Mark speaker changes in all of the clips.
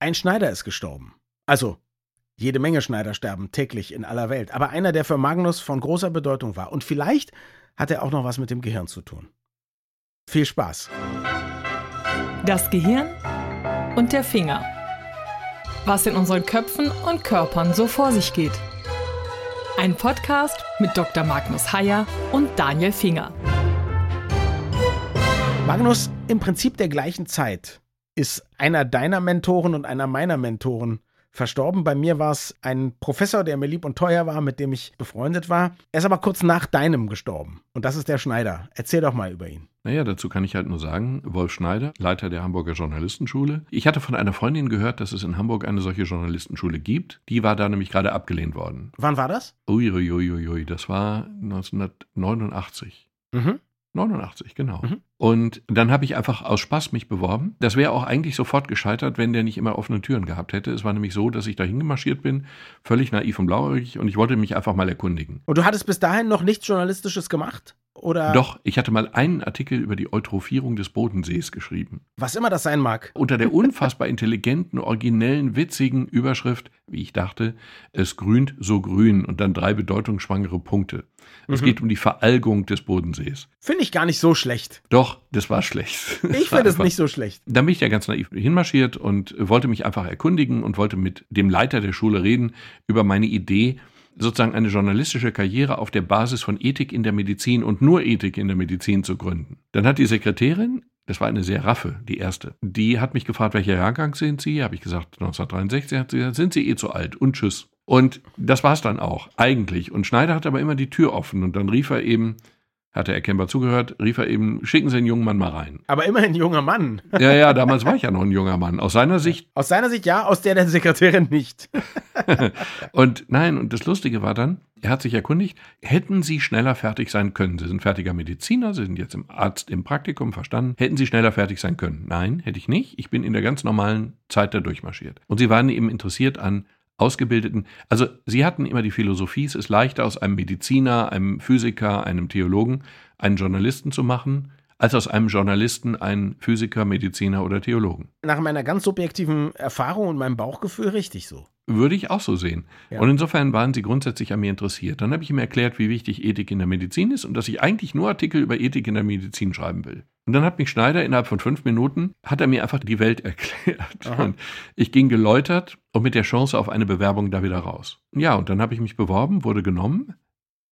Speaker 1: ein Schneider ist gestorben. Also, jede Menge Schneider sterben täglich in aller Welt. Aber einer, der für Magnus von großer Bedeutung war. Und vielleicht hat er auch noch was mit dem Gehirn zu tun. Viel Spaß.
Speaker 2: Das Gehirn und der Finger. Was in unseren Köpfen und Körpern so vor sich geht. Ein Podcast mit Dr. Magnus Heyer und Daniel Finger.
Speaker 1: Magnus, im Prinzip der gleichen Zeit ist einer deiner Mentoren und einer meiner Mentoren verstorben. Bei mir war es ein Professor, der mir lieb und teuer war, mit dem ich befreundet war. Er ist aber kurz nach deinem gestorben. Und das ist der Schneider. Erzähl doch mal über ihn.
Speaker 3: Naja, dazu kann ich halt nur sagen, Wolf Schneider, Leiter der Hamburger Journalistenschule. Ich hatte von einer Freundin gehört, dass es in Hamburg eine solche Journalistenschule gibt. Die war da nämlich gerade abgelehnt worden.
Speaker 1: Wann war das?
Speaker 3: Uiuiuiui, das war 1989.
Speaker 1: Mhm.
Speaker 3: 89, genau.
Speaker 1: Mhm.
Speaker 3: Und dann habe ich einfach aus Spaß mich beworben. Das wäre auch eigentlich sofort gescheitert, wenn der nicht immer offene Türen gehabt hätte. Es war nämlich so, dass ich da hingemarschiert bin, völlig naiv und blauäugig und ich wollte mich einfach mal erkundigen.
Speaker 1: Und du hattest bis dahin noch nichts Journalistisches gemacht? Oder
Speaker 3: Doch, ich hatte mal einen Artikel über die Eutrophierung des Bodensees geschrieben.
Speaker 1: was immer das sein mag.
Speaker 3: Unter der unfassbar intelligenten, originellen, witzigen Überschrift, wie ich dachte, es grünt so grün und dann drei bedeutungsschwangere Punkte. Es
Speaker 1: Mhm.
Speaker 3: geht um die Veralgung des Bodensees.
Speaker 1: Finde ich gar nicht so schlecht.
Speaker 3: Doch, das war schlecht.
Speaker 1: Ich finde es nicht so schlecht.
Speaker 3: Dann bin ich ja ganz naiv hinmarschiert und wollte mich einfach erkundigen und wollte mit dem Leiter der Schule reden über meine Idee, sozusagen eine journalistische Karriere auf der Basis von Ethik in der Medizin und nur Ethik in der Medizin zu gründen. Dann hat die Sekretärin, das war eine sehr raffe, die erste, die hat mich gefragt, welcher Jahrgang sind Sie? Habe ich gesagt, 1963. Hat sie gesagt, sind Sie eh zu alt und tschüss. Und das war's dann auch, eigentlich. Und Schneider hat aber immer die Tür offen und dann rief er eben, hat er erkennbar zugehört, rief er eben, schicken Sie den jungen Mann mal rein.
Speaker 1: Aber immerhin junger Mann.
Speaker 3: Ja, ja, damals war ich ja noch ein junger Mann. Aus seiner Sicht.
Speaker 1: Aus seiner Sicht ja, aus der der Sekretärin nicht.
Speaker 3: Und nein, und das Lustige war dann, er hat sich erkundigt, hätten Sie schneller fertig sein können? Sie sind fertiger Mediziner, Sie sind jetzt im Arzt im Praktikum, verstanden. Hätten Sie schneller fertig sein können? Nein, hätte ich nicht. Ich bin in der ganz normalen Zeit da durchmarschiert. Und Sie waren eben interessiert an ausgebildeten, also Sie hatten immer die Philosophie, es ist leichter aus einem Mediziner, einem Physiker, einem Theologen einen Journalisten zu machen, als aus einem Journalisten einen Physiker, Mediziner oder Theologen.
Speaker 1: Nach meiner ganz subjektiven Erfahrung und meinem Bauchgefühl richtig so.
Speaker 3: Würde ich auch so sehen.
Speaker 1: Ja.
Speaker 3: Und insofern waren sie grundsätzlich an mir interessiert. Dann habe ich ihm erklärt, wie wichtig Ethik in der Medizin ist und dass ich eigentlich nur Artikel über Ethik in der Medizin schreiben will. Und dann hat mich Schneider innerhalb von fünf Minuten, hat er mir einfach die Welt erklärt.
Speaker 1: Aha.
Speaker 3: Und ich ging geläutert und mit der Chance auf eine Bewerbung da wieder raus. Ja, und dann habe ich mich beworben, wurde genommen,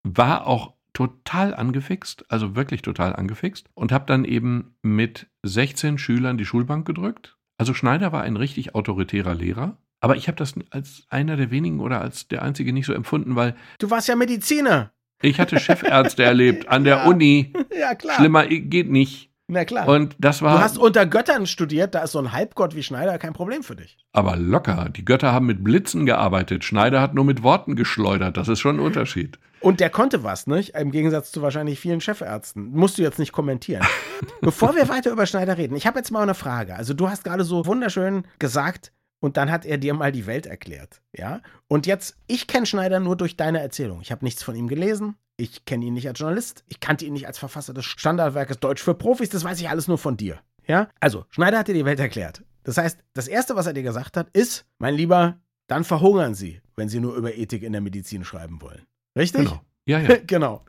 Speaker 3: war auch total angefixt, also wirklich total angefixt und habe dann eben mit 16 Schülern die Schulbank gedrückt. Also Schneider war ein richtig autoritärer Lehrer. Aber ich habe das als einer der wenigen oder als der einzige nicht so empfunden, weil
Speaker 1: Du warst ja Mediziner.
Speaker 3: ich hatte Chefärzte erlebt an der
Speaker 1: Ja.
Speaker 3: Uni.
Speaker 1: Ja, klar.
Speaker 3: Schlimmer geht nicht.
Speaker 1: Na klar.
Speaker 3: Und das
Speaker 1: du
Speaker 3: war
Speaker 1: hast unter Göttern studiert, da ist so ein Halbgott wie Schneider kein Problem für dich.
Speaker 3: aber locker. Die Götter haben mit Blitzen gearbeitet. Schneider hat nur mit Worten geschleudert. Das ist schon ein Unterschied.
Speaker 1: Und der konnte was, nicht? Im Gegensatz zu wahrscheinlich vielen Chefärzten. Musst du jetzt nicht kommentieren. Bevor wir weiter über Schneider reden, ich habe jetzt mal eine Frage. Also du hast gerade so wunderschön gesagt, und dann hat er dir mal die Welt erklärt, ja? Und jetzt, ich kenne Schneider nur durch deine Erzählung. Ich habe nichts von ihm gelesen. Ich kenne ihn nicht als Journalist. Ich kannte ihn nicht als Verfasser des Standardwerkes Deutsch für Profis. Das weiß ich alles nur von dir, ja? Also, Schneider hat dir die Welt erklärt. Das heißt, das Erste, was er dir gesagt hat, ist, mein Lieber, dann verhungern Sie, wenn Sie nur über Ethik in der Medizin schreiben wollen. Richtig?
Speaker 3: Genau. Ja, ja.
Speaker 1: genau.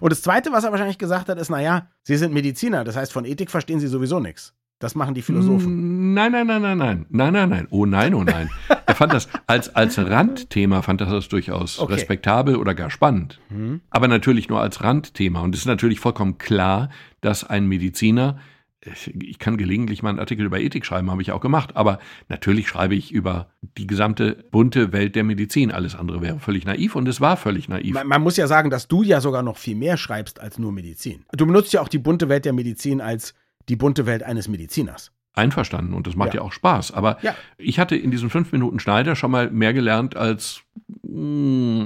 Speaker 1: Und das Zweite, was er wahrscheinlich gesagt hat, ist, naja, Sie sind Mediziner, das heißt, von Ethik verstehen Sie sowieso nichts. Das machen die Philosophen.
Speaker 3: Nein, nein, nein, nein, nein. Nein, nein, nein. Oh nein, oh nein. Er fand das als, als Randthema, fand er das durchaus
Speaker 1: Okay.
Speaker 3: respektabel oder gar spannend.
Speaker 1: Hm?
Speaker 3: Aber natürlich nur als Randthema. Und es ist natürlich vollkommen klar, dass ein Mediziner, ich kann gelegentlich mal einen Artikel über Ethik schreiben, habe ich auch gemacht, aber natürlich schreibe ich über die gesamte bunte Welt der Medizin. Alles andere wäre völlig naiv und es war völlig naiv.
Speaker 1: Man, man muss ja sagen, dass du ja sogar noch viel mehr schreibst als nur Medizin. Du benutzt ja auch die bunte Welt der Medizin als die bunte Welt eines Mediziners.
Speaker 3: Einverstanden und das macht
Speaker 1: Ja.
Speaker 3: ja, auch Spaß. Aber
Speaker 1: Ja.
Speaker 3: ich hatte in diesen fünf Minuten Schneider schon mal mehr gelernt als,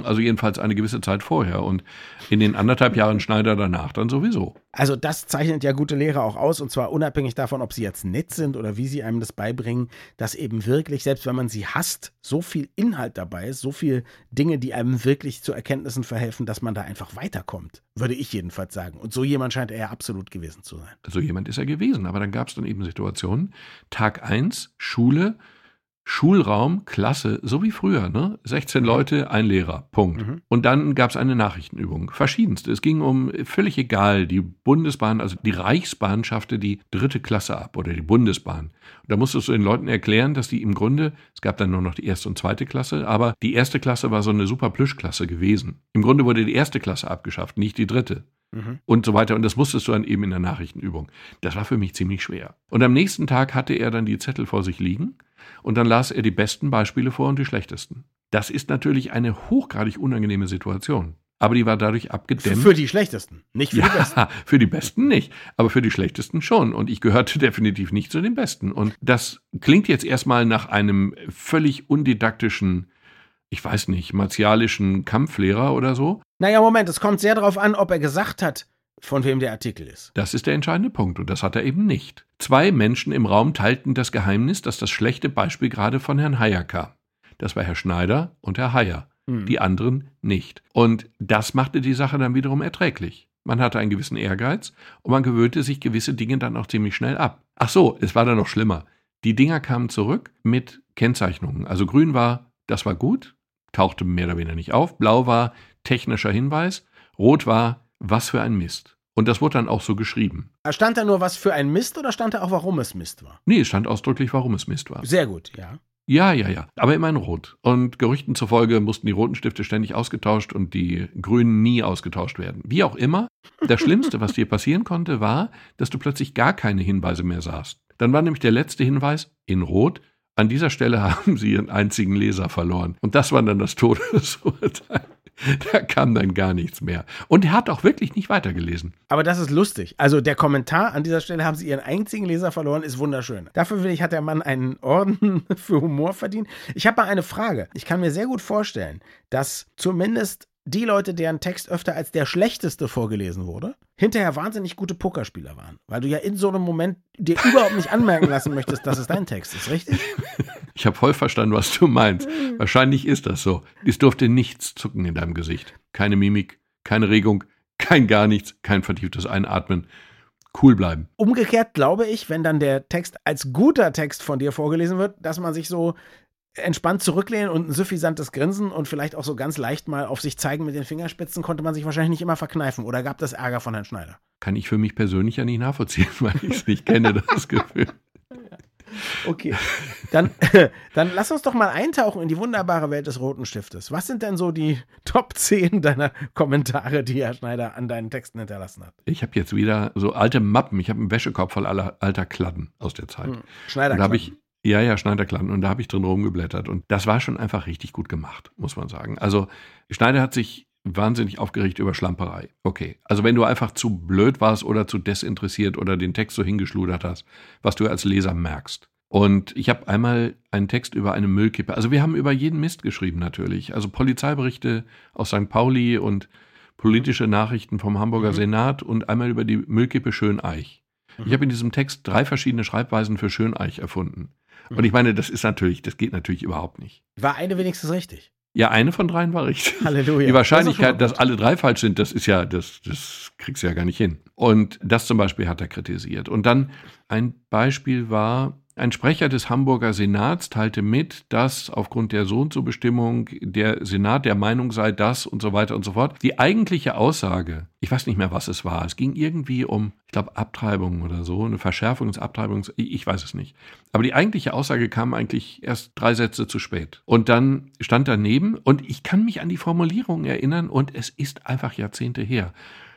Speaker 3: also jedenfalls eine gewisse Zeit vorher und in den anderthalb Jahren Schneider danach dann sowieso.
Speaker 1: Also das zeichnet ja gute Lehrer auch aus und zwar unabhängig davon, ob sie jetzt nett sind oder wie sie einem das beibringen, dass eben wirklich, selbst wenn man sie hasst, so viel Inhalt dabei ist, so viel Dinge, die einem wirklich zu Erkenntnissen verhelfen, dass man da einfach weiterkommt. Würde ich jedenfalls sagen. Und so jemand scheint er ja absolut gewesen zu sein.
Speaker 3: So jemand ist er gewesen. Aber dann gab es dann eben Situationen. Tag eins Schule, Schulraum, Klasse, so wie früher, ne? 16 Leute, ein Lehrer, Punkt.
Speaker 1: Mhm.
Speaker 3: Und dann gab es eine Nachrichtenübung, verschiedenste. Es ging um völlig egal, die Bundesbahn, also die Reichsbahn schaffte die dritte Klasse ab oder die Bundesbahn. Und da musstest du den Leuten erklären, dass die im Grunde, es gab dann nur noch die erste und zweite Klasse, aber die erste Klasse war so eine super Plüschklasse gewesen. Im Grunde wurde die erste Klasse abgeschafft, nicht die dritte
Speaker 1: Mhm.
Speaker 3: und so weiter. Und das musstest du dann eben in der Nachrichtenübung. Das war für mich ziemlich schwer. Und am nächsten Tag hatte er dann die Zettel vor sich liegen und dann las er die besten Beispiele vor und die schlechtesten. Das ist natürlich eine hochgradig unangenehme Situation. Aber die war dadurch abgedämmt.
Speaker 1: Für die schlechtesten, nicht für die besten.
Speaker 3: Ja, für die Besten nicht, aber für die Schlechtesten schon. Und ich gehörte definitiv nicht zu den Besten. Und das klingt jetzt erstmal nach einem völlig undidaktischen, ich weiß nicht, martialischen Kampflehrer oder so.
Speaker 1: Naja, Moment, es kommt sehr darauf an, ob er gesagt hat, von wem der Artikel ist.
Speaker 3: Das ist der entscheidende Punkt und das hat er eben nicht. Zwei Menschen im Raum teilten das Geheimnis, dass das schlechte Beispiel gerade von Herrn Heyer kam. Das war Herr Schneider und Herr Heyer.
Speaker 1: Hm.
Speaker 3: die anderen nicht. Und das machte die Sache dann wiederum erträglich. Man hatte einen gewissen Ehrgeiz und man gewöhnte sich gewisse Dinge dann auch ziemlich schnell ab. Ach so, es war dann noch schlimmer. Die Dinger kamen zurück mit Kennzeichnungen. Also grün war, das war gut, tauchte mehr oder weniger nicht auf. Blau war technischer Hinweis. Rot war, was für ein Mist. Und das wurde dann auch so geschrieben.
Speaker 1: Stand da nur was für ein Mist oder stand da auch, warum es Mist war?
Speaker 3: Nee, es stand ausdrücklich, warum es Mist war.
Speaker 1: Sehr gut, ja.
Speaker 3: Ja, ja, ja. Aber immerhin rot. Und Gerüchten zufolge mussten die roten Stifte ständig ausgetauscht und die grünen nie ausgetauscht werden. Wie auch immer, das Schlimmste, was dir passieren konnte, war, dass du plötzlich gar keine Hinweise mehr sahst. Dann war nämlich der letzte Hinweis in rot. An dieser Stelle haben sie ihren einzigen Leser verloren. Und das war dann das Todesurteil. Da kam dann gar nichts mehr. Und er hat auch wirklich nicht weitergelesen.
Speaker 1: Aber das ist lustig. Also der Kommentar an dieser Stelle haben sie ihren einzigen Leser verloren, ist wunderschön. Dafür will ich, hat der Mann einen Orden für Humor verdient. Ich habe mal eine Frage. Ich kann mir sehr gut vorstellen, dass zumindest die Leute, deren Text öfter als der schlechteste vorgelesen wurde, hinterher wahnsinnig gute Pokerspieler waren. Weil du ja in so einem Moment dir überhaupt nicht anmerken lassen möchtest, dass es dein Text ist, richtig?
Speaker 3: Ich habe voll verstanden, was du meinst. Wahrscheinlich ist das so. Es durfte nichts zucken in deinem Gesicht. Keine Mimik, keine Regung, kein gar nichts, kein vertieftes Einatmen. Cool bleiben.
Speaker 1: Umgekehrt glaube ich, wenn dann der Text als guter Text von dir vorgelesen wird, dass man sich so entspannt zurücklehnen und ein suffisantes Grinsen und vielleicht auch so ganz leicht mal auf sich zeigen mit den Fingerspitzen konnte man sich wahrscheinlich nicht immer verkneifen. Oder gab das Ärger von Herrn Schneider?
Speaker 3: Kann ich für mich persönlich ja nicht nachvollziehen, weil ich es nicht kenne, das Gefühl.
Speaker 1: Okay. Dann, dann lass uns doch mal eintauchen in die wunderbare Welt des roten Stiftes. Was sind denn so die Top 10 deiner Kommentare, die Herr Schneider an deinen Texten hinterlassen hat?
Speaker 3: Ich habe jetzt wieder so alte Mappen. Ich habe einen Wäschekorb voll aller, alter Kladden aus der Zeit.
Speaker 1: Hm. Schneider.
Speaker 3: Da habe ich, ja, ja, Schneiderkladden. Und da habe ich drin rumgeblättert. Und das war schon einfach richtig gut gemacht, muss man sagen. Also Schneider hat sich wahnsinnig aufgeregt über Schlamperei. Okay. Also wenn du einfach zu blöd warst oder zu desinteressiert oder den Text so hingeschludert hast, was du als Leser merkst. Und ich habe einmal einen Text über eine Müllkippe. Also wir haben über jeden Mist geschrieben natürlich. Also Polizeiberichte aus St. Pauli und politische Nachrichten vom Hamburger
Speaker 1: Mhm.
Speaker 3: Senat und einmal über die Müllkippe Schöneich.
Speaker 1: Mhm.
Speaker 3: Ich habe in diesem Text drei verschiedene Schreibweisen für Schöneich erfunden.
Speaker 1: Mhm.
Speaker 3: Und ich meine, das ist natürlich, das geht natürlich überhaupt nicht.
Speaker 1: War eine wenigstens richtig.
Speaker 3: Ja, eine von dreien war richtig.
Speaker 1: Halleluja.
Speaker 3: Die Wahrscheinlichkeit,
Speaker 1: Das
Speaker 3: dass alle drei falsch sind, das ist ja, das, das kriegst du ja gar nicht hin. Und das zum Beispiel hat er kritisiert. Und dann ein Beispiel war, ein Sprecher des Hamburger Senats teilte mit, dass aufgrund der So- und so-Bestimmung der Senat der Meinung sei, dass und so weiter und so fort. Die eigentliche Aussage, ich weiß nicht mehr, was es war, es ging irgendwie um, ich glaube, Abtreibung oder so, eine Verschärfung des Abtreibungs, ich weiß es nicht. Aber die eigentliche Aussage kam eigentlich erst drei Sätze zu spät. Und dann stand daneben, und ich kann mich an die Formulierung erinnern, und es ist einfach Jahrzehnte her.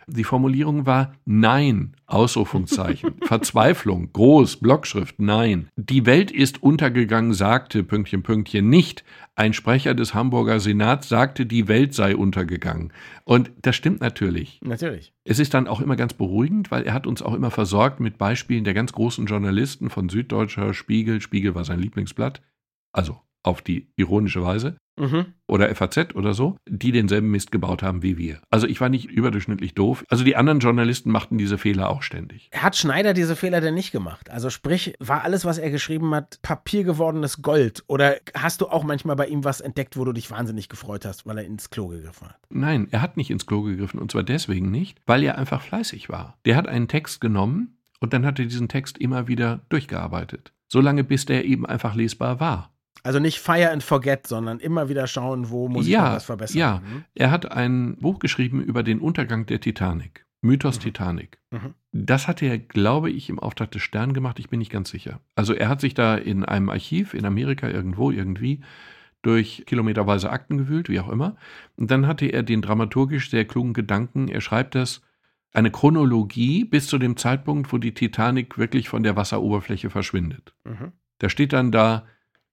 Speaker 3: Die Formulierung war Nein, Ausrufungszeichen, Verzweiflung, groß, Blockschrift, Nein. Die Welt ist untergegangen, sagte Pünktchen, Pünktchen nicht. Ein Sprecher des Hamburger Senats sagte, die Welt sei untergegangen. Und das stimmt natürlich.
Speaker 1: Natürlich.
Speaker 3: Es ist dann auch immer ganz beruhigend, weil er hat uns auch immer versorgt mit Beispielen der ganz großen Journalisten von Süddeutscher Spiegel. Spiegel war sein Lieblingsblatt. Also auf die ironische Weise
Speaker 1: Mhm.
Speaker 3: oder FAZ oder so, die denselben Mist gebaut haben wie wir. Also ich war nicht überdurchschnittlich doof. Also die anderen Journalisten machten diese Fehler auch ständig.
Speaker 1: Hat Schneider diese Fehler denn nicht gemacht? Also sprich, war alles, was er geschrieben hat, papiergewordenes Gold? Oder hast du auch manchmal bei ihm was entdeckt, wo du dich wahnsinnig gefreut hast, weil er ins Klo gegriffen hat?
Speaker 3: Nein, er hat nicht ins Klo gegriffen und zwar deswegen nicht, weil er einfach fleißig war. Der hat einen Text genommen und dann hat er diesen Text immer wieder durchgearbeitet. Solange bis der eben einfach lesbar war.
Speaker 1: Also nicht Fire and Forget, sondern immer wieder schauen, wo muss
Speaker 3: ja,
Speaker 1: ich was verbessern.
Speaker 3: Ja,
Speaker 1: Mhm.
Speaker 3: er hat ein Buch geschrieben über den Untergang der Titanic. Mythos Titanic.
Speaker 1: Mhm.
Speaker 3: Das hatte er, glaube ich, im Auftrag des Stern gemacht. Ich bin nicht ganz sicher. Also er hat sich da in einem Archiv in Amerika irgendwo irgendwie durch kilometerweise Akten gewühlt, wie auch immer. Und dann hatte er den dramaturgisch sehr klugen Gedanken. Er schreibt das eine Chronologie bis zu dem Zeitpunkt, wo die Titanic wirklich von der Wasseroberfläche verschwindet.
Speaker 1: Mhm.
Speaker 3: Da steht dann da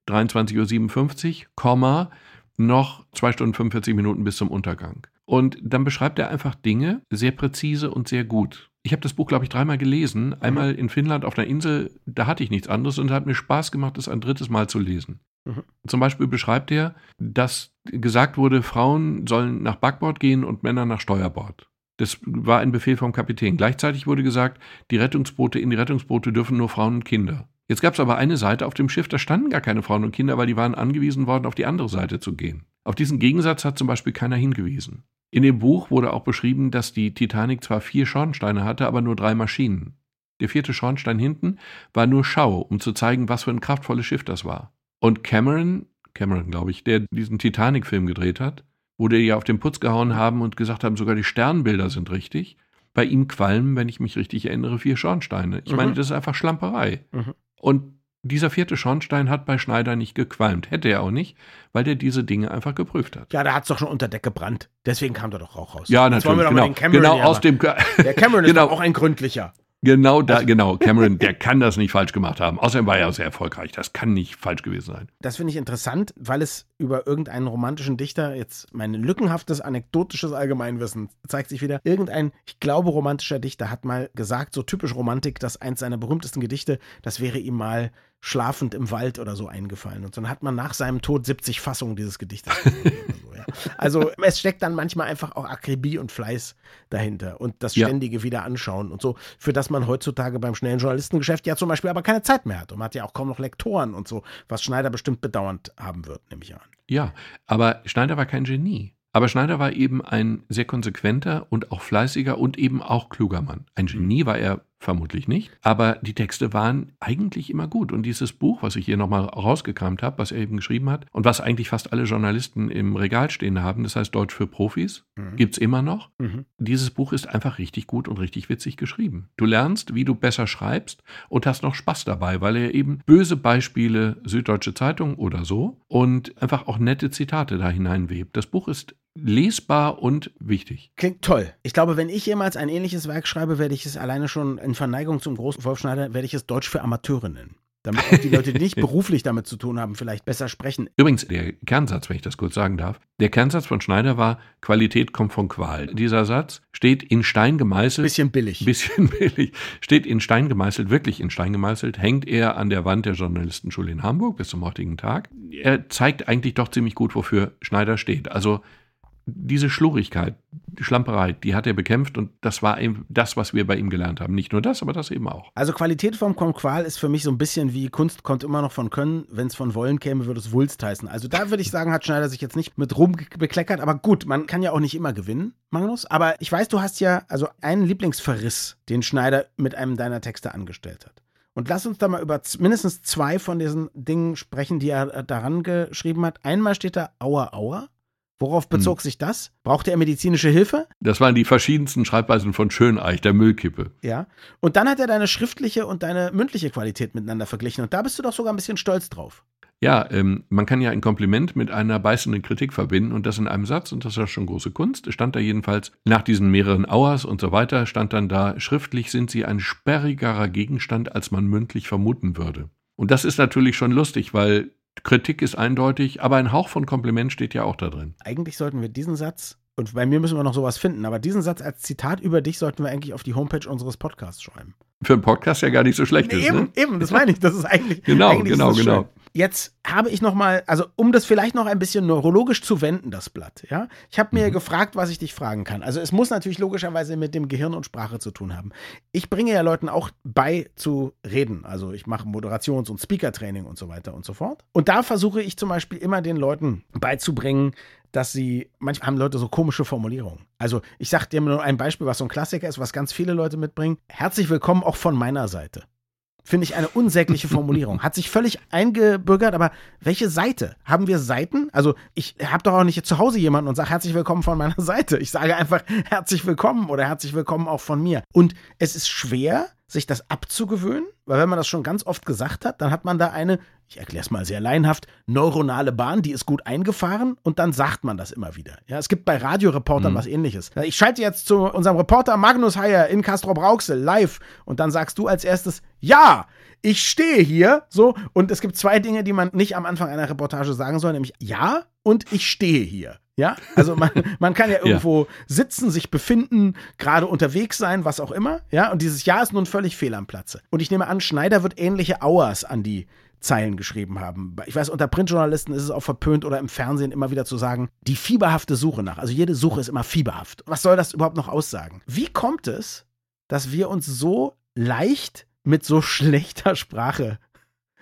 Speaker 3: 23.57 Uhr, Komma, noch 2 Stunden 45 Minuten bis zum Untergang. Und dann beschreibt er einfach Dinge sehr präzise und sehr gut. Ich habe das Buch, glaube ich, dreimal gelesen. Einmal in Finnland auf einer Insel, da hatte ich nichts anderes und es hat mir Spaß gemacht, es ein drittes Mal zu lesen.
Speaker 1: Mhm.
Speaker 3: Zum Beispiel beschreibt er, dass gesagt wurde, Frauen sollen nach Backbord gehen und Männer nach Steuerbord. Das war ein Befehl vom Kapitän. Gleichzeitig wurde gesagt, die Rettungsboote, in die Rettungsboote dürfen nur Frauen und Kinder. Jetzt gab es aber eine Seite auf dem Schiff, da standen gar keine Frauen und Kinder, weil die waren angewiesen worden, auf die andere Seite zu gehen. Auf diesen Gegensatz hat zum Beispiel keiner hingewiesen. In dem Buch wurde auch beschrieben, dass die Titanic zwar vier Schornsteine hatte, aber nur drei Maschinen. Der vierte Schornstein hinten war nur Schau, um zu zeigen, was für ein kraftvolles Schiff das war. Und Cameron, Cameron glaube ich, der diesen Titanic-Film gedreht hat, wo die ja auf den Putz gehauen haben und gesagt haben, sogar die Sternbilder sind richtig. Bei ihm qualmen, wenn ich mich richtig erinnere, vier Schornsteine. Ich
Speaker 1: Mhm.
Speaker 3: meine, das ist einfach Schlamperei.
Speaker 1: Mhm.
Speaker 3: Und dieser vierte Schornstein hat bei Schneider nicht gequalmt. Hätte er auch nicht, weil der diese Dinge einfach geprüft hat.
Speaker 1: Ja, da hat es doch schon unter Deck gebrannt. Deswegen kam da doch Rauch raus.
Speaker 3: Ja,
Speaker 1: Jetzt wollen wir
Speaker 3: natürlich.
Speaker 1: doch
Speaker 3: Genau,
Speaker 1: mal den Cameron
Speaker 3: genau aus dem.
Speaker 1: Der Cameron ist
Speaker 3: genau.
Speaker 1: doch auch ein gründlicher.
Speaker 3: Genau da, genau. Cameron, der kann das nicht falsch gemacht haben. Außerdem war er sehr erfolgreich. Das kann nicht falsch gewesen sein.
Speaker 1: Das finde ich interessant, weil es über irgendeinen romantischen Dichter, jetzt mein lückenhaftes anekdotisches Allgemeinwissen zeigt sich wieder, irgendein, ich glaube, romantischer Dichter hat mal gesagt, so typisch Romantik, dass eins seiner berühmtesten Gedichte, das wäre ihm mal schlafend im Wald oder so eingefallen. Und dann hat man nach seinem Tod 70 Fassungen dieses Gedichtes. so, ja. Also es steckt dann manchmal einfach auch Akribie und Fleiß dahinter und das
Speaker 3: Ja.
Speaker 1: ständige wieder anschauen und so, für das man heutzutage beim schnellen Journalistengeschäft ja zum Beispiel aber keine Zeit mehr hat. Und man hat ja auch kaum noch Lektoren und so, was Schneider bestimmt bedauernd haben wird, nehme ich an.
Speaker 3: Ja, aber Schneider war kein Genie. Aber Schneider war eben ein sehr konsequenter und auch fleißiger und eben auch kluger Mann. Ein Genie war er vermutlich nicht, aber die Texte waren eigentlich immer gut. Und dieses Buch, was ich hier nochmal rausgekramt habe, was er eben geschrieben hat und was eigentlich fast alle Journalisten im Regal stehen haben, das heißt Deutsch für Profis,
Speaker 1: Mhm.
Speaker 3: gibt's immer noch.
Speaker 1: Mhm.
Speaker 3: Dieses Buch ist einfach richtig gut und richtig witzig geschrieben. Du lernst, wie du besser schreibst und hast noch Spaß dabei, weil er eben böse Beispiele, Süddeutsche Zeitung oder so, und einfach auch nette Zitate da hineinwebt. Das Buch ist lesbar und wichtig.
Speaker 1: Klingt toll. Ich glaube, wenn ich jemals ein ähnliches Werk schreibe, werde ich es alleine schon in Verneigung zum großen Wolf Schneider, werde ich es Deutsch für Amateure nennen. Damit auch die Leute, die nicht beruflich damit zu tun haben, vielleicht besser sprechen.
Speaker 3: Übrigens, der Kernsatz, wenn ich das kurz sagen darf, der Kernsatz von Schneider war, Qualität kommt von Qual. Dieser Satz steht in Stein gemeißelt.
Speaker 1: Bisschen billig.
Speaker 3: Bisschen billig. Steht in Stein gemeißelt, wirklich in Stein gemeißelt, hängt er an der Wand der Journalistenschule in Hamburg bis zum heutigen Tag. Er zeigt eigentlich doch ziemlich gut, wofür Schneider steht. Also diese Schlurigkeit, die Schlamperei, die hat er bekämpft und das war eben das, was wir bei ihm gelernt haben. Nicht nur das, aber das eben auch.
Speaker 1: Also Qualität vom Konqual ist für mich so ein bisschen wie Kunst kommt immer noch von Können. Wenn es von Wollen käme, würde es Wulst heißen. Also da würde ich sagen, hat Schneider sich jetzt nicht mit Ruhm ge- bekleckert. Aber gut, man kann ja auch nicht immer gewinnen, Magnus. Aber ich weiß, du hast ja also einen Lieblingsverriss, den Schneider mit einem deiner Texte angestellt hat. Und lass uns da mal über mindestens zwei von diesen Dingen sprechen, die er äh, daran geschrieben hat. Einmal steht da Aua Aua. Worauf bezog sich das? Brauchte er medizinische Hilfe?
Speaker 3: Das waren die verschiedensten Schreibweisen von Schöneich, der Müllkippe.
Speaker 1: Ja. Und dann hat er deine schriftliche und deine mündliche Qualität miteinander verglichen. Und da bist du doch sogar ein bisschen stolz drauf.
Speaker 3: Ja, ähm, man kann ja ein Kompliment mit einer beißenden Kritik verbinden und das in einem Satz und das ist ja schon große Kunst. Stand da jedenfalls nach diesen mehreren Auers und so weiter, stand dann da, schriftlich sind sie ein sperrigerer Gegenstand, als man mündlich vermuten würde. Und das ist natürlich schon lustig, weil Kritik ist eindeutig, aber ein Hauch von Kompliment steht ja auch da drin.
Speaker 1: Eigentlich sollten wir diesen Satz, und bei mir müssen wir noch sowas finden, aber diesen Satz als Zitat über dich sollten wir eigentlich auf die Homepage unseres Podcasts schreiben.
Speaker 3: Für einen Podcast ja gar nicht so schlecht ist.
Speaker 1: eben,
Speaker 3: Ne?
Speaker 1: eben, das meine ich. Das ist eigentlich.
Speaker 3: Genau,
Speaker 1: eigentlich
Speaker 3: genau,
Speaker 1: das schön.
Speaker 3: genau.
Speaker 1: Jetzt habe ich noch mal, also um das vielleicht noch ein bisschen neurologisch zu wenden, das Blatt. Ja, ich habe mir
Speaker 3: Mhm.
Speaker 1: gefragt, was ich dich fragen kann. Also es muss natürlich logischerweise mit dem Gehirn und Sprache zu tun haben. Ich bringe ja Leuten auch bei zu reden. Also ich mache Moderations- und Speaker-Training und so weiter und so fort. Und da versuche ich zum Beispiel immer den Leuten beizubringen, dass sie, manchmal haben Leute so komische Formulierungen. Also ich sage dir nur ein Beispiel, was so ein Klassiker ist, was ganz viele Leute mitbringen. Herzlich willkommen auch von meiner Seite. Finde ich eine unsägliche Formulierung. Hat sich völlig eingebürgert, aber welche Seite? Haben wir Seiten? Also, ich habe doch auch nicht zu Hause jemanden und sage herzlich willkommen von meiner Seite. Ich sage einfach herzlich willkommen oder herzlich willkommen auch von mir. Und es ist schwer, sich das abzugewöhnen, weil wenn man das schon ganz oft gesagt hat, dann hat man da eine, ich erkläre es mal sehr laienhaft, neuronale Bahn, die ist gut eingefahren und dann sagt man das immer wieder. Ja, es gibt bei Radioreportern mhm. was ähnliches. Ich schalte jetzt zu unserem Reporter Magnus Heyer in Castro Brauxel live und dann sagst du als erstes, ja, ich stehe hier, so, und es gibt zwei Dinge, die man nicht am Anfang einer Reportage sagen soll, nämlich ja und ich stehe hier. Ja, also man, man kann ja irgendwo ja. sitzen, sich befinden, gerade unterwegs sein, was auch immer. Ja, und dieses Jahr ist nun völlig fehl am Platze. Und ich nehme an, Schneider wird ähnliche Hours an die Zeilen geschrieben haben. Ich weiß, unter Printjournalisten ist es auch verpönt oder im Fernsehen immer wieder zu sagen, die fieberhafte Suche nach. Also jede Suche ist immer fieberhaft. Was soll das überhaupt noch aussagen? Wie kommt es, dass wir uns so leicht mit so schlechter Sprache,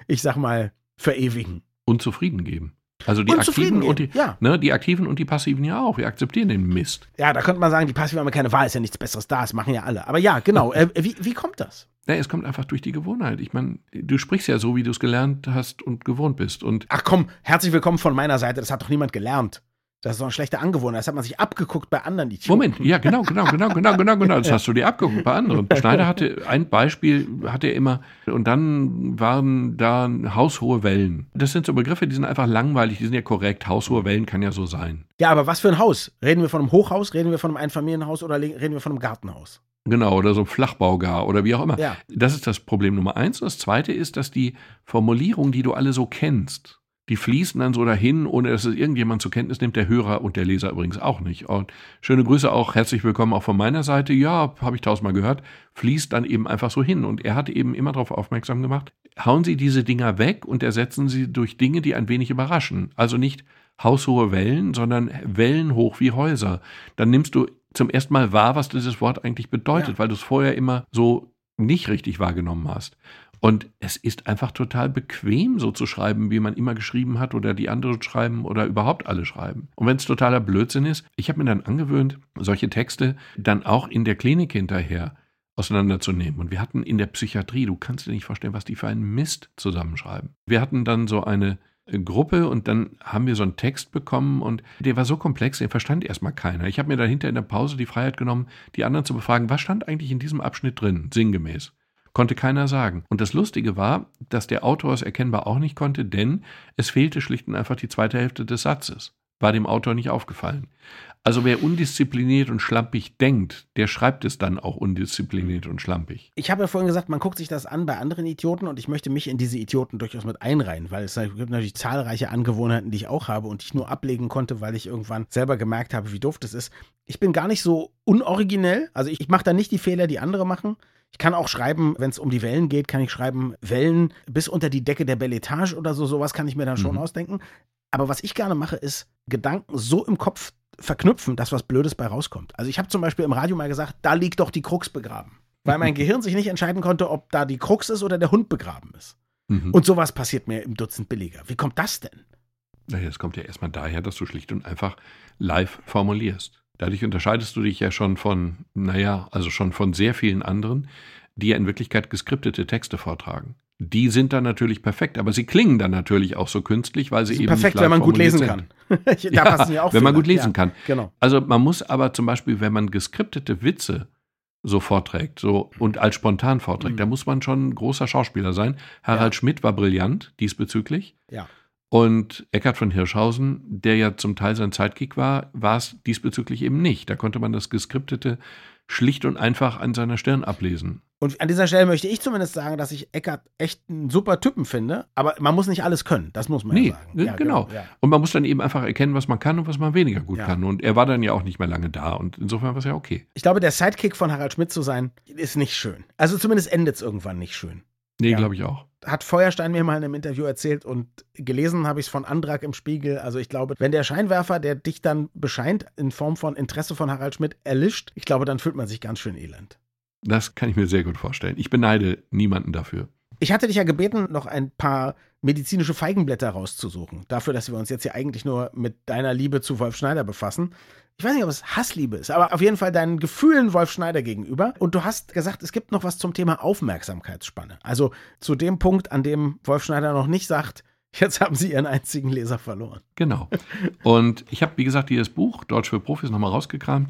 Speaker 1: ich sag mal, verewigen?
Speaker 3: Unzufrieden geben. Also die Aktiven und die, ja. ne, die Aktiven und die Passiven ja auch. Wir akzeptieren den Mist.
Speaker 1: Ja, da könnte man sagen, die Passiven haben keine Wahl, ist ja nichts Besseres da, das machen ja alle. Aber ja, genau. äh, wie, wie kommt das?
Speaker 3: Ja, es kommt einfach durch die Gewohnheit. Ich meine, du sprichst ja so, wie du es gelernt hast und gewohnt bist. Und
Speaker 1: Ach komm, herzlich willkommen von meiner Seite. Das hat doch niemand gelernt. Das ist doch eine schlechte Angewohnheit. Das hat man sich abgeguckt bei anderen
Speaker 3: Idioten. Moment, ja, genau, genau, genau, genau, genau, genau. Das hast du dir abgeguckt bei anderen. Schneider hatte ein Beispiel, hatte er immer, und dann waren da haushohe Wellen. Das sind so Begriffe, die sind einfach langweilig, die sind ja korrekt. Haushohe Wellen kann ja so sein.
Speaker 1: Ja, aber was für ein Haus? Reden wir von einem Hochhaus, reden wir von einem Einfamilienhaus oder reden wir von einem Gartenhaus?
Speaker 3: Genau, oder so ein Flachbaugar oder wie auch immer. Ja. Das ist das Problem Nummer eins. Und das zweite ist, dass die Formulierung, die du alle so kennst, die fließen dann so dahin, ohne dass es irgendjemand zur Kenntnis nimmt, der Hörer und der Leser übrigens auch nicht. Und schöne Grüße auch, herzlich willkommen auch von meiner Seite. Ja, habe ich tausendmal gehört, fließt dann eben einfach so hin. Und er hat eben immer darauf aufmerksam gemacht, hauen Sie diese Dinger weg und ersetzen Sie durch Dinge, die ein wenig überraschen. Also nicht haushohe Wellen, sondern Wellen hoch wie Häuser. Dann nimmst du zum ersten Mal wahr, was dieses Wort eigentlich bedeutet, ja. weil du es vorher immer so nicht richtig wahrgenommen hast. Und es ist einfach total bequem, so zu schreiben, wie man immer geschrieben hat oder die anderen schreiben oder überhaupt alle schreiben. Und wenn es totaler Blödsinn ist, ich habe mir dann angewöhnt, solche Texte dann auch in der Klinik hinterher auseinanderzunehmen. Und wir hatten in der Psychiatrie, du kannst dir nicht vorstellen, was die für einen Mist zusammenschreiben. Wir hatten dann so eine äh, Gruppe und dann haben wir so einen Text bekommen und der war so komplex, den verstand erstmal keiner. Ich habe mir dahinter in der Pause die Freiheit genommen, die anderen zu befragen, was stand eigentlich in diesem Abschnitt drin, sinngemäß. Konnte keiner sagen. Und das Lustige war, dass der Autor es erkennbar auch nicht konnte, denn es fehlte schlicht und einfach die zweite Hälfte des Satzes. War dem Autor nicht aufgefallen. Also wer undiszipliniert und schlampig denkt, der schreibt es dann auch undiszipliniert und schlampig.
Speaker 1: Ich habe ja vorhin gesagt, man guckt sich das an bei anderen Idioten und ich möchte mich in diese Idioten durchaus mit einreihen, weil es gibt natürlich zahlreiche Angewohnheiten, die ich auch habe und die ich nur ablegen konnte, weil ich irgendwann selber gemerkt habe, wie doof das ist. Ich bin gar nicht so unoriginell, also ich, ich mache da nicht die Fehler, die andere machen. Ich kann auch schreiben, wenn es um die Wellen geht, kann ich schreiben, Wellen bis unter die Decke der Belletage oder so, sowas kann ich mir dann schon mhm. ausdenken. Aber was ich gerne mache, ist Gedanken so im Kopf verknüpfen, dass was Blödes bei rauskommt. Also ich habe zum Beispiel im Radio mal gesagt, da liegt doch die Krux begraben. Weil mein Gehirn sich nicht entscheiden konnte, ob da die Krux ist oder der Hund begraben ist. Mhm. Und sowas passiert mir im Dutzend billiger. Wie kommt das denn?
Speaker 3: Naja, es kommt ja erstmal daher, dass du schlicht und einfach live formulierst. Dadurch unterscheidest du dich ja schon von, naja, also schon von sehr vielen anderen, die ja in Wirklichkeit geskriptete Texte vortragen. Die sind dann natürlich perfekt, aber sie klingen dann natürlich auch so künstlich, weil sie, eben
Speaker 1: perfekt, wenn man gut lesen sind. kann.
Speaker 3: da ja, passen ja auch wenn man gut lesen ja, kann. Genau. Also man muss aber zum Beispiel, wenn man geskriptete Witze so vorträgt, so und als spontan vorträgt, mhm. da muss man schon ein großer Schauspieler sein. Harald ja. Schmidt war brillant diesbezüglich.
Speaker 1: Ja.
Speaker 3: Und Eckhard von Hirschhausen, der ja zum Teil sein Zeitkick war, war es diesbezüglich eben nicht. Da konnte man das Geskriptete schlicht und einfach an seiner Stirn ablesen.
Speaker 1: Und an dieser Stelle möchte ich zumindest sagen, dass ich Eckart echt einen super Typen finde, aber man muss nicht alles können, das muss man nee, ja sagen.
Speaker 3: Ja, genau. genau ja. Und man muss dann eben einfach erkennen, was man kann und was man weniger gut ja. kann. Und er war dann ja auch nicht mehr lange da und insofern war es ja okay.
Speaker 1: Ich glaube, der Sidekick von Harald Schmidt zu sein, ist nicht schön. Also zumindest endet es irgendwann nicht schön.
Speaker 3: Nee, glaube ich auch
Speaker 1: hat Feuerstein mir mal in einem Interview erzählt und gelesen habe ich es von Andrak im Spiegel. Also ich glaube, wenn der Scheinwerfer, der dich dann bescheint, in Form von Interesse von Harald Schmidt erlischt, ich glaube, dann fühlt man sich ganz schön elend.
Speaker 3: Das kann ich mir sehr gut vorstellen. Ich beneide niemanden dafür.
Speaker 1: Ich hatte dich ja gebeten, noch ein paar medizinische Feigenblätter rauszusuchen. Dafür, dass wir uns jetzt hier eigentlich nur mit deiner Liebe zu Wolf Schneider befassen. Ich weiß nicht, ob es Hassliebe ist, aber auf jeden Fall deinen Gefühlen Wolf Schneider gegenüber. Und du hast gesagt, es gibt noch was zum Thema Aufmerksamkeitsspanne. Also zu dem Punkt, an dem Wolf Schneider noch nicht sagt, Jetzt haben Sie Ihren einzigen Leser verloren.
Speaker 3: Genau. Und ich habe, wie gesagt, dieses Buch Deutsch für Profis nochmal rausgekramt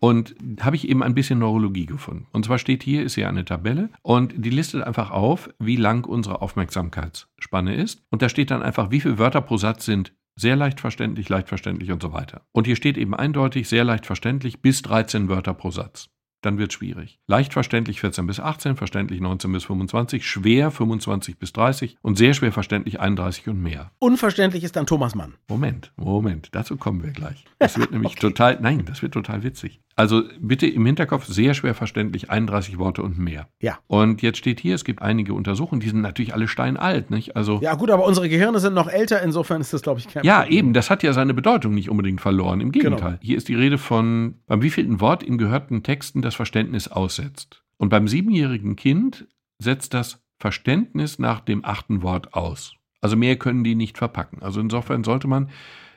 Speaker 3: und habe ich eben ein bisschen Neurologie gefunden. Und zwar steht hier, ist hier eine Tabelle und die listet einfach auf, wie lang unsere Aufmerksamkeitsspanne ist. Und da steht dann einfach, wie viele Wörter pro Satz sind sehr leicht verständlich, leicht verständlich und so weiter. Und hier steht eben eindeutig sehr leicht verständlich bis 13 Wörter pro Satz dann wird es schwierig. Leicht verständlich 14 bis 18, verständlich 19 bis 25, schwer 25 bis 30 und sehr schwer verständlich 31 und mehr.
Speaker 1: Unverständlich ist dann Thomas Mann.
Speaker 3: Moment, Moment, dazu kommen wir gleich. Das wird nämlich okay. total, nein, das wird total witzig. Also bitte im Hinterkopf sehr schwer verständlich 31 Worte und mehr.
Speaker 1: Ja.
Speaker 3: Und jetzt steht hier, es gibt einige Untersuchungen, die sind natürlich alle steinalt, nicht? Also
Speaker 1: Ja, gut, aber unsere Gehirne sind noch älter, insofern ist das glaube ich
Speaker 3: kein Ja, Problem. eben, das hat ja seine Bedeutung nicht unbedingt verloren, im Gegenteil. Genau. Hier ist die Rede von beim wievielten Wort in gehörten Texten das Verständnis aussetzt. Und beim siebenjährigen Kind setzt das Verständnis nach dem achten Wort aus. Also mehr können die nicht verpacken. Also insofern sollte man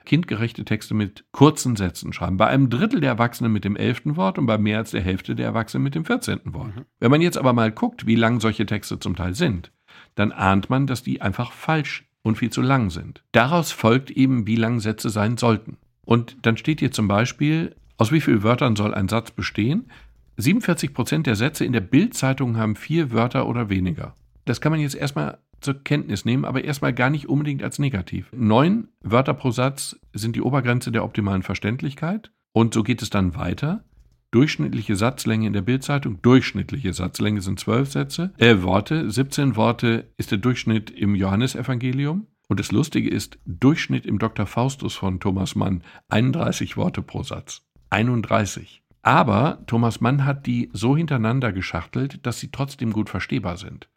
Speaker 3: kindgerechte Texte mit kurzen Sätzen schreiben. Bei einem Drittel der Erwachsenen mit dem elften Wort und bei mehr als der Hälfte der Erwachsenen mit dem vierzehnten Wort. Mhm. Wenn man jetzt aber mal guckt, wie lang solche Texte zum Teil sind, dann ahnt man, dass die einfach falsch und viel zu lang sind. Daraus folgt eben, wie lang Sätze sein sollten. Und dann steht hier zum Beispiel, aus wie vielen Wörtern soll ein Satz bestehen? 47 Prozent der Sätze in der Bildzeitung haben vier Wörter oder weniger. Das kann man jetzt erstmal zur Kenntnis nehmen, aber erstmal gar nicht unbedingt als negativ. Neun Wörter pro Satz sind die Obergrenze der optimalen Verständlichkeit. Und so geht es dann weiter. Durchschnittliche Satzlänge in der Bildzeitung, durchschnittliche Satzlänge sind zwölf Sätze, äh, Worte, 17 Worte ist der Durchschnitt im Johannesevangelium. Und das Lustige ist, Durchschnitt im Dr. Faustus von Thomas Mann, 31 Worte pro Satz. 31. Aber Thomas Mann hat die so hintereinander geschachtelt, dass sie trotzdem gut verstehbar sind.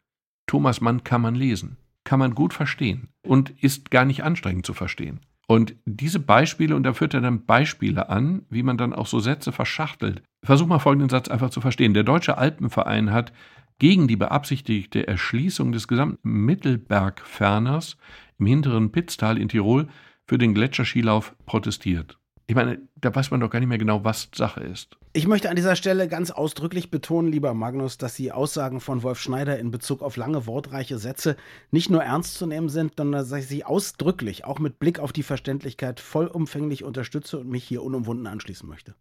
Speaker 3: Thomas Mann kann man lesen, kann man gut verstehen und ist gar nicht anstrengend zu verstehen. Und diese Beispiele, und da führt er dann Beispiele an, wie man dann auch so Sätze verschachtelt. Versuch mal folgenden Satz einfach zu verstehen. Der Deutsche Alpenverein hat gegen die beabsichtigte Erschließung des gesamten Mittelbergferners im hinteren Pitztal in Tirol für den Gletscherskilauf protestiert. Ich meine, da weiß man doch gar nicht mehr genau, was Sache ist.
Speaker 1: Ich möchte an dieser Stelle ganz ausdrücklich betonen, lieber Magnus, dass die Aussagen von Wolf Schneider in Bezug auf lange wortreiche Sätze nicht nur ernst zu nehmen sind, sondern dass ich sie ausdrücklich, auch mit Blick auf die Verständlichkeit, vollumfänglich unterstütze und mich hier unumwunden anschließen möchte.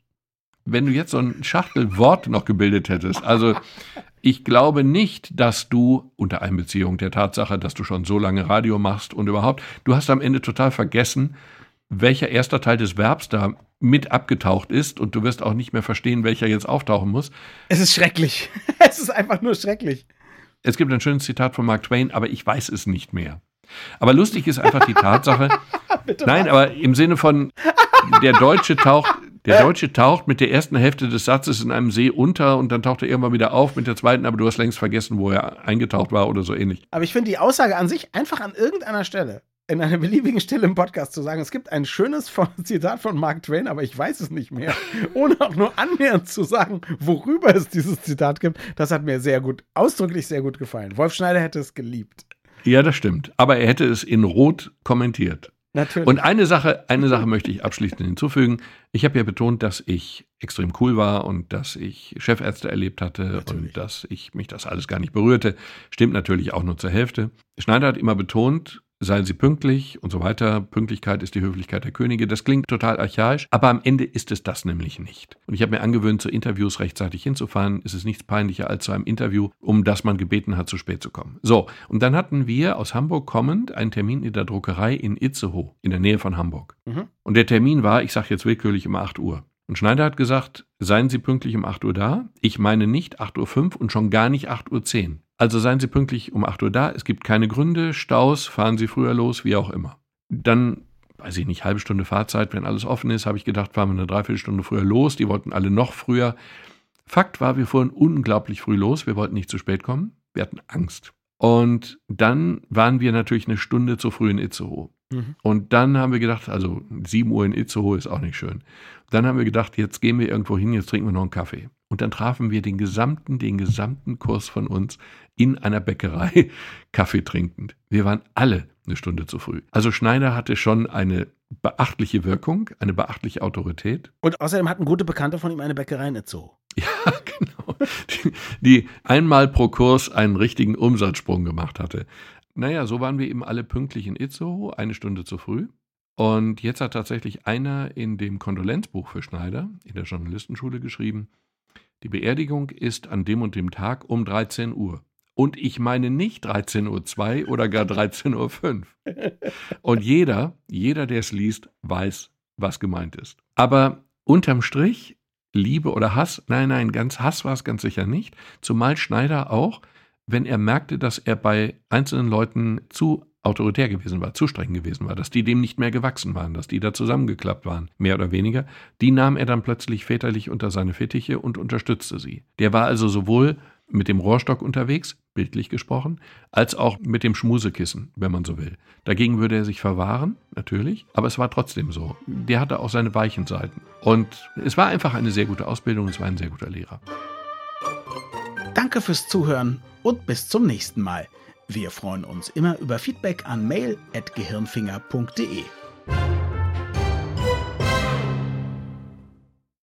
Speaker 3: Wenn du jetzt so ein Schachtelwort noch gebildet hättest, also ich glaube nicht, dass du unter Einbeziehung der Tatsache, dass du schon so lange Radio machst und überhaupt, du hast am Ende total vergessen, welcher erster Teil des Verbs da mit abgetaucht ist und du wirst auch nicht mehr verstehen, welcher jetzt auftauchen muss.
Speaker 1: Es ist schrecklich. es ist einfach nur schrecklich.
Speaker 3: Es gibt ein schönes Zitat von Mark Twain, aber ich weiß es nicht mehr. Aber lustig ist einfach die Tatsache. nein, aber im Sinne von der Deutsche taucht, der Deutsche taucht mit der ersten Hälfte des Satzes in einem See unter und dann taucht er irgendwann wieder auf mit der zweiten, aber du hast längst vergessen, wo er eingetaucht war oder so ähnlich.
Speaker 1: Aber ich finde die Aussage an sich einfach an irgendeiner Stelle in einer beliebigen Stelle im Podcast zu sagen, es gibt ein schönes Zitat von Mark Twain, aber ich weiß es nicht mehr, ohne auch nur annähernd zu sagen, worüber es dieses Zitat gibt, das hat mir sehr gut, ausdrücklich sehr gut gefallen. Wolf Schneider hätte es geliebt.
Speaker 3: Ja, das stimmt. Aber er hätte es in Rot kommentiert.
Speaker 1: Natürlich.
Speaker 3: Und eine Sache, eine Sache möchte ich abschließend hinzufügen. Ich habe ja betont, dass ich extrem cool war und dass ich Chefärzte erlebt hatte natürlich. und dass ich mich das alles gar nicht berührte. Stimmt natürlich auch nur zur Hälfte. Schneider hat immer betont, seien Sie pünktlich und so weiter. Pünktlichkeit ist die Höflichkeit der Könige. Das klingt total archaisch, aber am Ende ist es das nämlich nicht. Und ich habe mir angewöhnt, zu Interviews rechtzeitig hinzufahren. Es ist nichts peinlicher als zu einem Interview, um das man gebeten hat, zu spät zu kommen. So, und dann hatten wir aus Hamburg kommend einen Termin in der Druckerei in Itzehoe, in der Nähe von Hamburg. Mhm. Und der Termin war, ich sage jetzt willkürlich, um 8 Uhr. Und Schneider hat gesagt, seien Sie pünktlich um 8 Uhr da. Ich meine nicht 8.05 Uhr und schon gar nicht 8.10 Uhr. Also seien Sie pünktlich um 8 Uhr da. Es gibt keine Gründe, Staus, fahren Sie früher los, wie auch immer. Dann, weiß ich nicht, halbe Stunde Fahrzeit, wenn alles offen ist, habe ich gedacht, fahren wir eine Dreiviertelstunde früher los. Die wollten alle noch früher. Fakt war, wir fuhren unglaublich früh los. Wir wollten nicht zu spät kommen. Wir hatten Angst. Und dann waren wir natürlich eine Stunde zu früh in Itzehoe. Mhm. Und dann haben wir gedacht, also 7 Uhr in Itzehoe ist auch nicht schön. Dann haben wir gedacht, jetzt gehen wir irgendwo hin, jetzt trinken wir noch einen Kaffee. Und dann trafen wir den gesamten, den gesamten Kurs von uns in einer Bäckerei Kaffee trinkend. Wir waren alle eine Stunde zu früh. Also Schneider hatte schon eine beachtliche Wirkung, eine beachtliche Autorität.
Speaker 1: Und außerdem hatten gute Bekannte von ihm eine Bäckerei in Itzehoe.
Speaker 3: Ja, genau. Die, die einmal pro Kurs einen richtigen Umsatzsprung gemacht hatte. Naja, so waren wir eben alle pünktlich in Itzehoe, eine Stunde zu früh. Und jetzt hat tatsächlich einer in dem Kondolenzbuch für Schneider in der Journalistenschule geschrieben, die Beerdigung ist an dem und dem Tag um 13 Uhr. Und ich meine nicht 13.02 Uhr oder gar 13.05 Uhr. Und jeder, jeder, der es liest, weiß, was gemeint ist. Aber unterm Strich, Liebe oder Hass, nein, nein, ganz Hass war es ganz sicher nicht. Zumal Schneider auch, wenn er merkte, dass er bei einzelnen Leuten zu autoritär gewesen war, zu streng gewesen war, dass die dem nicht mehr gewachsen waren, dass die da zusammengeklappt waren, mehr oder weniger, die nahm er dann plötzlich väterlich unter seine Fittiche und unterstützte sie. Der war also sowohl mit dem Rohrstock unterwegs, bildlich gesprochen, als auch mit dem Schmusekissen, wenn man so will. Dagegen würde er sich verwahren, natürlich, aber es war trotzdem so. Der hatte auch seine weichen Seiten. Und es war einfach eine sehr gute Ausbildung, es war ein sehr guter Lehrer.
Speaker 1: Danke fürs Zuhören und bis zum nächsten Mal. Wir freuen uns immer über Feedback an mail.gehirnfinger.de.